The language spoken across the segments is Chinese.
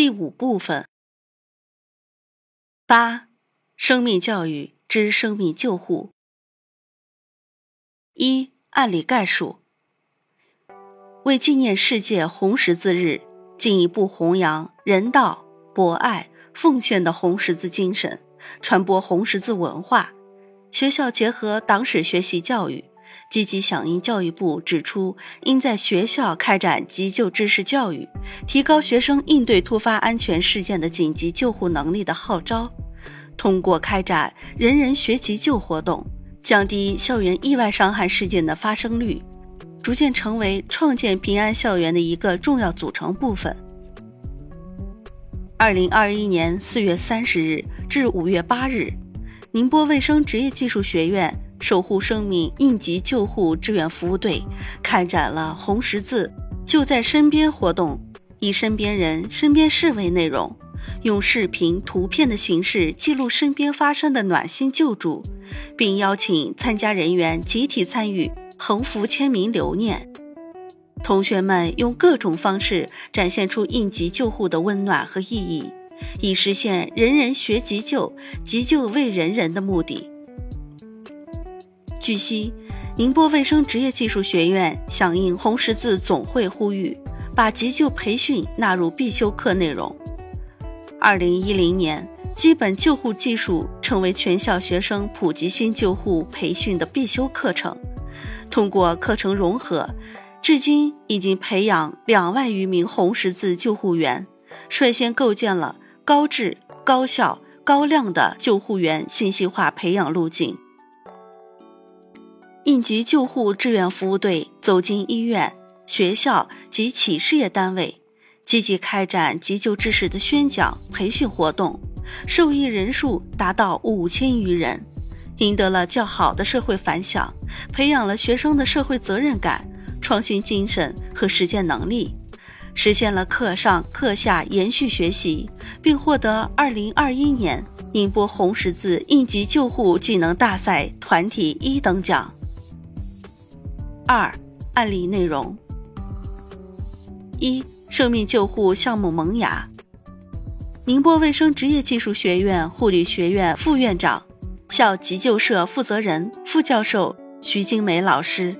第五部分，八，生命教育之生命救护。一、案例概述。为纪念世界红十字日，进一步弘扬人道、博爱、奉献的红十字精神，传播红十字文化，学校结合党史学习教育。积极响应教育部指出，应在学校开展急救知识教育，提高学生应对突发安全事件的紧急救护能力的号召。通过开展“人人学急救”活动，降低校园意外伤害事件的发生率，逐渐成为创建平安校园的一个重要组成部分。二零二一年四月三十日至五月八日，宁波卫生职业技术学院。守护生命应急救护志愿服务队开展了“红十字就在身边”活动，以“身边人、身边事”为内容，用视频、图片的形式记录身边发生的暖心救助，并邀请参加人员集体参与横幅签名留念。同学们用各种方式展现出应急救护的温暖和意义，以实现“人人学急救，急救为人人”的目的。据悉，宁波卫生职业技术学院响应红十字总会呼吁，把急救培训纳入必修课内容。二零一零年，基本救护技术成为全校学生普及性救护培训的必修课程。通过课程融合，至今已经培养两万余名红十字救护员，率先构建了高质、高效、高量的救护员信息化培养路径。应急救护志愿服务队走进医院、学校及企事业单位，积极开展急救知识的宣讲培训活动，受益人数达到五千余人，赢得了较好的社会反响，培养了学生的社会责任感、创新精神和实践能力，实现了课上课下延续学习，并获得二零二一年宁波红十字应急救护技能大赛团体一等奖。二、案例内容：一、生命救护项目萌芽。宁波卫生职业技术学院护理学院副院长、校急救社负责人、副教授徐金梅老师，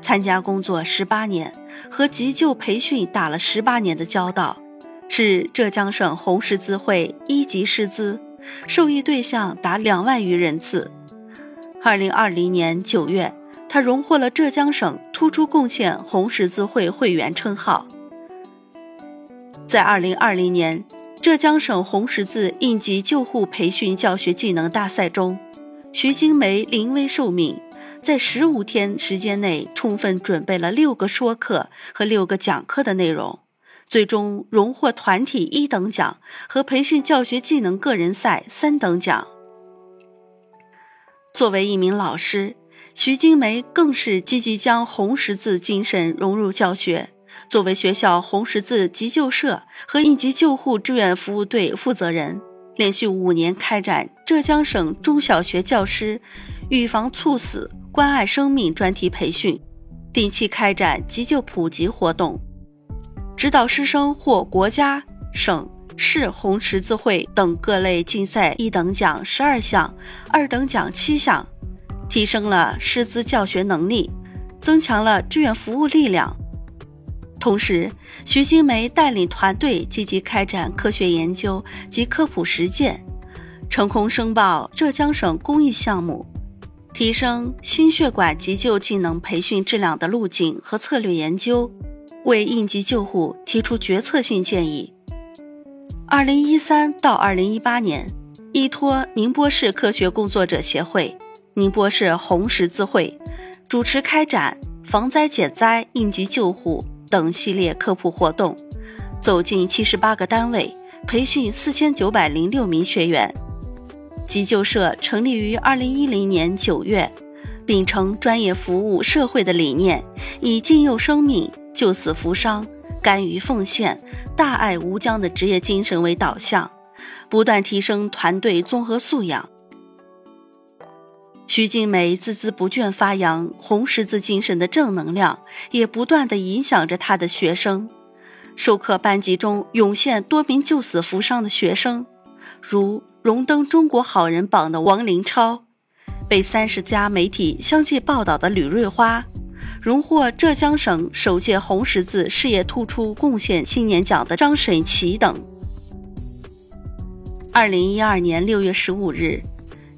参加工作十八年，和急救培训打了十八年的交道，是浙江省红十字会一级师资，受益对象达两万余人次。二零二零年九月。他荣获了浙江省突出贡献红十字会会员称号。在2020年浙江省红十字应急救护培训教学技能大赛中，徐金梅临危受命，在十五天时间内充分准备了六个说课和六个讲课的内容，最终荣获团体一等奖和培训教学技能个人赛三等奖。作为一名老师。徐金梅更是积极将红十字精神融入教学。作为学校红十字急救社和应急救护志愿服务队负责人，连续五年开展浙江省中小学教师预防猝死、关爱生命专题培训，定期开展急救普及活动，指导师生获国家、省市红十字会等各类竞赛一等奖十二项，二等奖七项。提升了师资教学能力，增强了志愿服务力量。同时，徐金梅带领团队积极开展科学研究及科普实践，成功申报浙江省公益项目，提升心血管急救技能培训质量的路径和策略研究，为应急救护提出决策性建议。二零一三到二零一八年，依托宁波市科学工作者协会。宁波市红十字会主持开展防灾减灾、应急救护等系列科普活动，走进七十八个单位，培训四千九百零六名学员。急救社成立于二零一零年九月，秉承专业服务社会的理念，以敬佑生命、救死扶伤、甘于奉献、大爱无疆的职业精神为导向，不断提升团队综合素养。徐静美孜孜不倦发扬红十字精神的正能量，也不断地影响着他的学生。授课班级中涌现多名救死扶伤的学生，如荣登中国好人榜的王林超，被三十家媒体相继报道的吕瑞花，荣获浙江省首届红十字事业突出贡献青年奖的张沈奇等。二零一二年六月十五日。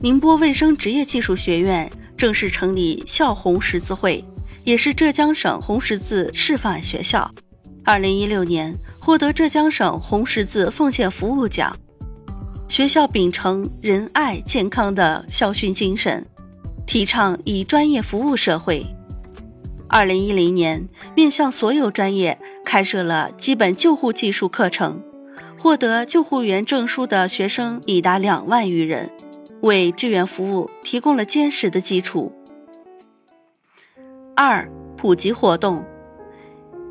宁波卫生职业技术学院正式成立校红十字会，也是浙江省红十字示范学校。二零一六年获得浙江省红十字奉献服务奖。学校秉承仁爱健康的校训精神，提倡以专业服务社会。二零一零年，面向所有专业开设了基本救护技术课程，获得救护员证书的学生已达两万余人。为志愿服务提供了坚实的基础。二、普及活动，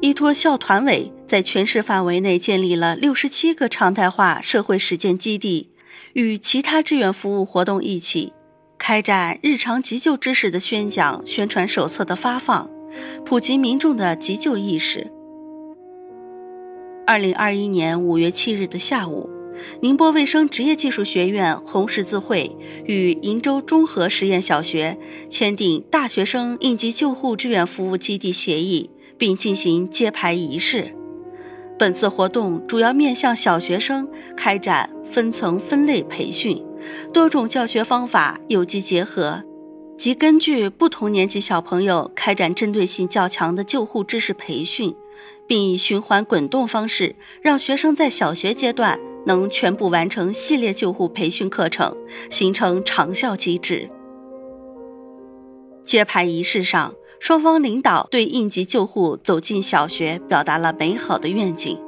依托校团委在全市范围内建立了六十七个常态化社会实践基地，与其他志愿服务活动一起，开展日常急救知识的宣讲、宣传手册的发放，普及民众的急救意识。二零二一年五月七日的下午。宁波卫生职业技术学院红十字会与鄞州中和实验小学签订大学生应急救护志愿服务基地协议，并进行揭牌仪式。本次活动主要面向小学生开展分层分类培训，多种教学方法有机结合，即根据不同年级小朋友开展针对性较强的救护知识培训，并以循环滚动方式，让学生在小学阶段。能全部完成系列救护培训课程，形成长效机制。揭牌仪式上，双方领导对应急救护走进小学表达了美好的愿景。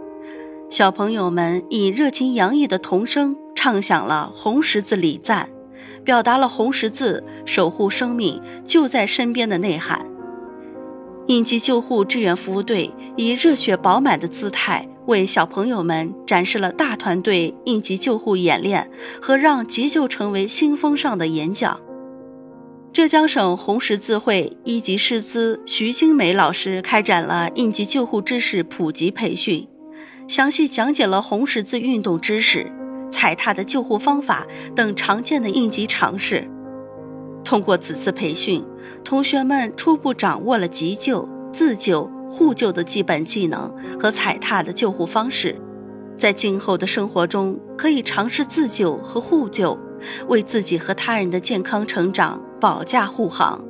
小朋友们以热情洋溢的童声唱响了红十字礼赞，表达了红十字守护生命就在身边的内涵。应急救护志愿服务队以热血饱满的姿态。为小朋友们展示了大团队应急救护演练和让急救成为新风尚的演讲。浙江省红十字会一级师资徐金梅老师开展了应急救护知识普及培训，详细讲解了红十字运动知识、踩踏的救护方法等常见的应急常识。通过此次培训，同学们初步掌握了急救、自救。互救的基本技能和踩踏的救护方式，在今后的生活中可以尝试自救和互救，为自己和他人的健康成长保驾护航。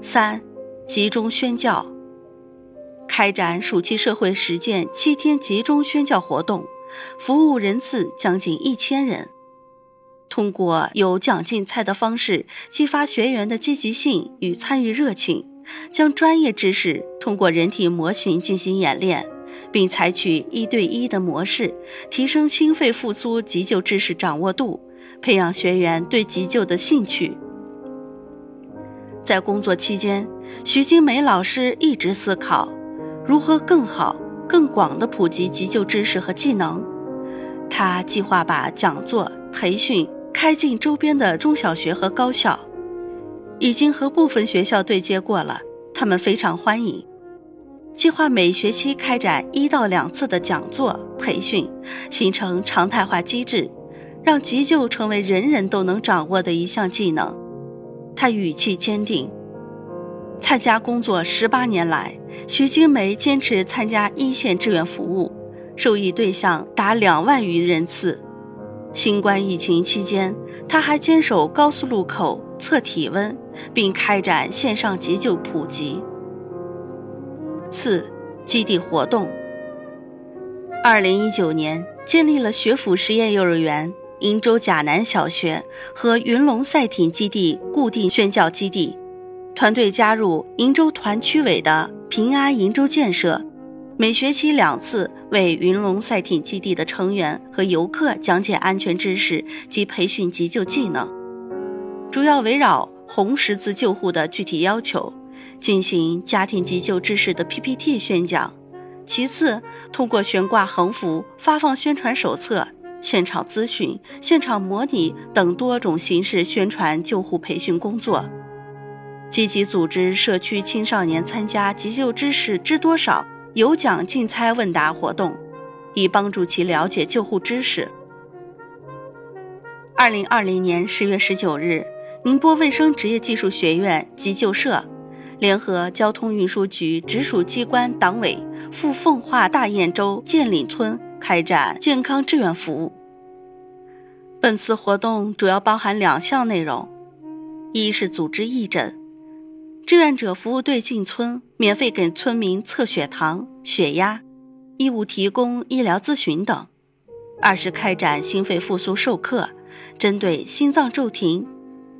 三、集中宣教，开展暑期社会实践七天集中宣教活动，服务人次将近一千人。通过有奖竞猜的方式，激发学员的积极性与参与热情。将专业知识通过人体模型进行演练，并采取一对一的模式，提升心肺复苏急救知识掌握度，培养学员对急救的兴趣。在工作期间，徐金梅老师一直思考如何更好、更广地普及急救知识和技能。他计划把讲座、培训开进周边的中小学和高校。已经和部分学校对接过了，他们非常欢迎。计划每学期开展一到两次的讲座培训，形成常态化机制，让急救成为人人都能掌握的一项技能。他语气坚定。参加工作十八年来，徐金梅坚持参加一线志愿服务，受益对象达两万余人次。新冠疫情期间，他还坚守高速路口测体温。并开展线上急救普及。四、基地活动。二零一九年建立了学府实验幼儿园、鄞州甲南小学和云龙赛艇基地固定宣教基地，团队加入鄞州团区委的平安鄞州建设、每学期两次为云龙赛艇基地的成员和游客讲解安全知识及培训急救技能，主要围绕红十字救护的具体要求进行家庭急救知识的 PPT 宣讲。其次，通过悬挂横幅、发放宣传手册、现场咨询、现场模拟等多种形式宣传救护培训工作，积极组织社区青少年参加急救知识知多少有奖竞猜问答活动，以帮助其了解救护知识。二零二零年十月十九日，宁波卫生职业技术学院急救社。联合交通运输局直属机关党委赴奉化大堰洲建岭村开展健康志愿服务。本次活动主要包含两项内容：一是组织义诊，志愿者服务队进村，免费给村民测血糖、血压，义务提供医疗咨询等；二是开展心肺复苏授课，针对心脏骤停。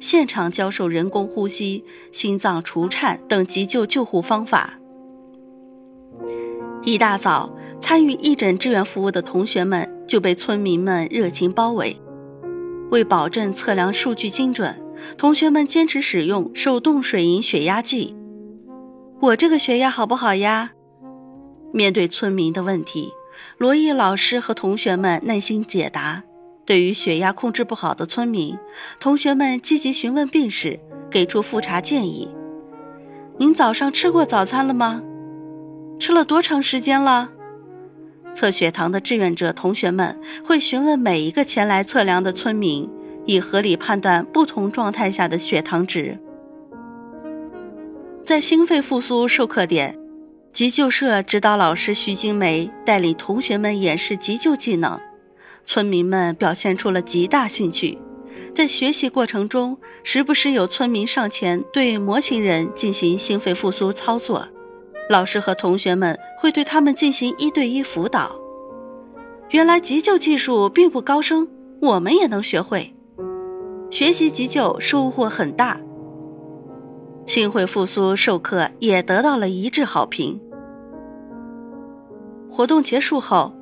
现场教授人工呼吸、心脏除颤等急救救护方法。一大早，参与义诊志愿服务的同学们就被村民们热情包围。为保证测量数据精准，同学们坚持使用手动水银血压计。我这个血压好不好呀？面对村民的问题，罗毅老师和同学们耐心解答。对于血压控制不好的村民，同学们积极询问病史，给出复查建议。您早上吃过早餐了吗？吃了多长时间了？测血糖的志愿者同学们会询问每一个前来测量的村民，以合理判断不同状态下的血糖值。在心肺复苏授课点，急救社指导老师徐金梅带领同学们演示急救技能。村民们表现出了极大兴趣，在学习过程中，时不时有村民上前对模型人进行心肺复苏操作，老师和同学们会对他们进行一对一辅导。原来急救技术并不高深，我们也能学会。学习急救收获很大，心肺复苏授课也得到了一致好评。活动结束后。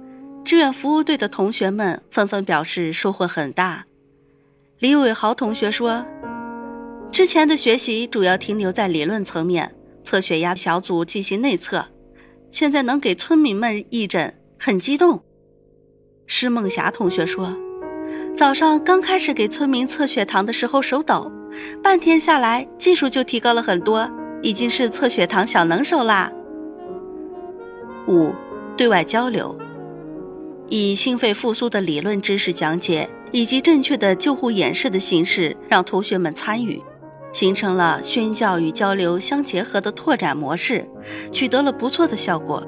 志愿服务队的同学们纷纷表示收获很大。李伟豪同学说：“之前的学习主要停留在理论层面，测血压小组进行内测，现在能给村民们义诊，很激动。”施梦霞同学说：“早上刚开始给村民测血糖的时候手抖，半天下来技术就提高了很多，已经是测血糖小能手啦。”五、对外交流。以心肺复苏的理论知识讲解以及正确的救护演示的形式，让同学们参与，形成了宣教与交流相结合的拓展模式，取得了不错的效果。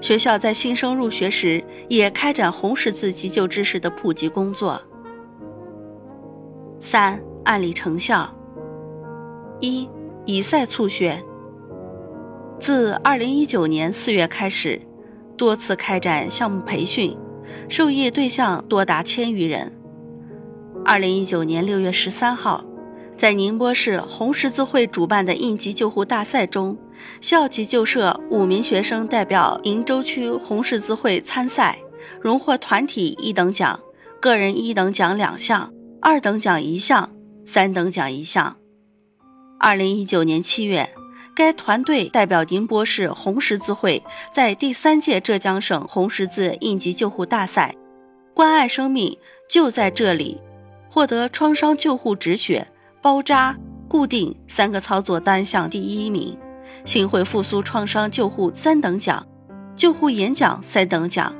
学校在新生入学时也开展红十字急救知识的普及工作。三、案例成效：一、以赛促学，自二零一九年四月开始。多次开展项目培训，受益对象多达千余人。二零一九年六月十三号，在宁波市红十字会主办的应急救护大赛中，校急救社五名学生代表鄞州区红十字会参赛，荣获团体一等奖、个人一等奖两项，二等奖一项，三等奖一项。二零一九年七月。该团队代表宁波市红十字会，在第三届浙江省红十字应急救护大赛“关爱生命就在这里”获得创伤救护止血、包扎、固定三个操作单项第一名，心肺复苏创伤救护三等奖，救护演讲三等奖，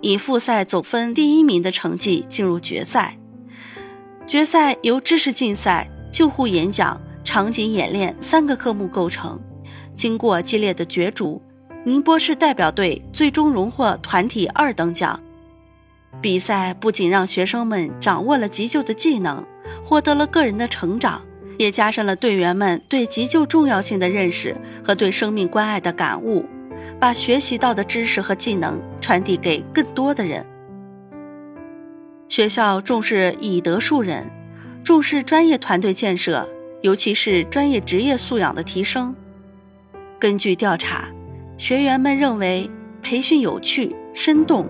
以复赛总分第一名的成绩进入决赛。决赛由知识竞赛、救护演讲。场景演练三个科目构成，经过激烈的角逐，宁波市代表队最终荣获团体二等奖。比赛不仅让学生们掌握了急救的技能，获得了个人的成长，也加深了队员们对急救重要性的认识和对生命关爱的感悟，把学习到的知识和技能传递给更多的人。学校重视以德树人，重视专业团队建设。尤其是专业职业素养的提升。根据调查，学员们认为培训有趣、生动，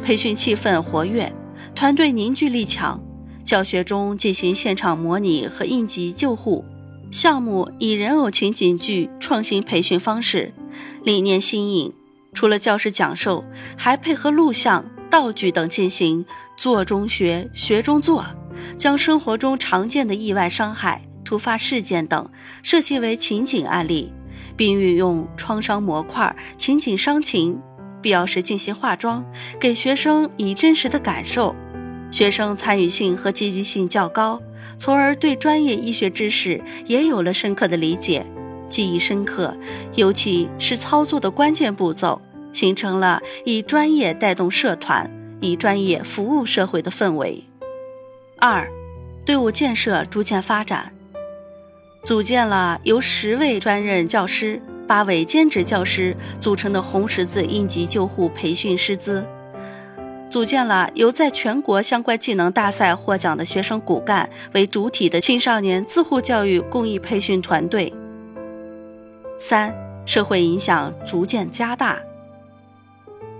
培训气氛活跃，团队凝聚力强。教学中进行现场模拟和应急救护项目，以人偶情景剧创新培训方式，理念新颖。除了教师讲授，还配合录像、道具等进行做中学、学中做，将生活中常见的意外伤害、突发事件等设计为情景案例，并运用创伤模块、情景伤情，必要时进行化妆，给学生以真实的感受。学生参与性和积极性较高，从而对专业医学知识也有了深刻的理解，记忆深刻，尤其是操作的关键步骤。形成了以专业带动社团、以专业服务社会的氛围。二，队伍建设逐渐发展，组建了由十位专任教师、八位兼职教师组成的红十字应急救护培训师资，组建了由在全国相关技能大赛获奖的学生骨干为主体的青少年自护教育公益培训团队。三，社会影响逐渐加大。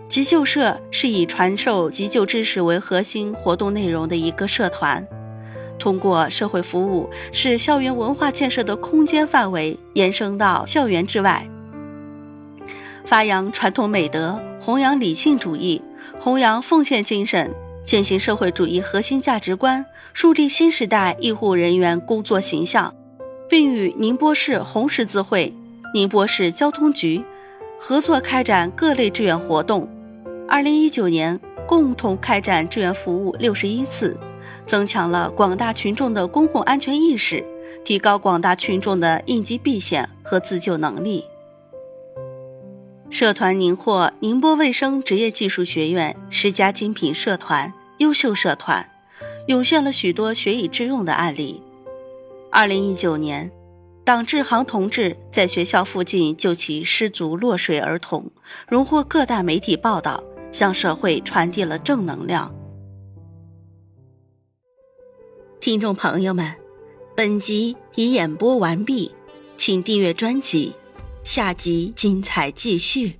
急救社是以传授急救知识为核心活动内容的一个社团，通过社会服务，使校园文化建设的空间范围延伸到校园之外，发扬传统美德，弘扬理性主义，弘扬奉献精神，践行社会主义核心价值观，树立新时代医护人员工作形象，并与宁波市红十字会、宁波市交通局合作开展各类志愿活动。二零一九年，共同开展志愿服务六十一次，增强了广大群众的公共安全意识，提高广大群众的应急避险和自救能力。社团宁获宁波卫生职业技术学院十佳精品社团、优秀社团，涌现了许多学以致用的案例。二零一九年，党志航同志在学校附近救起失足落水儿童，荣获各大媒体报道。向社会传递了正能量。听众朋友们，本集已演播完毕，请订阅专辑，下集精彩继续。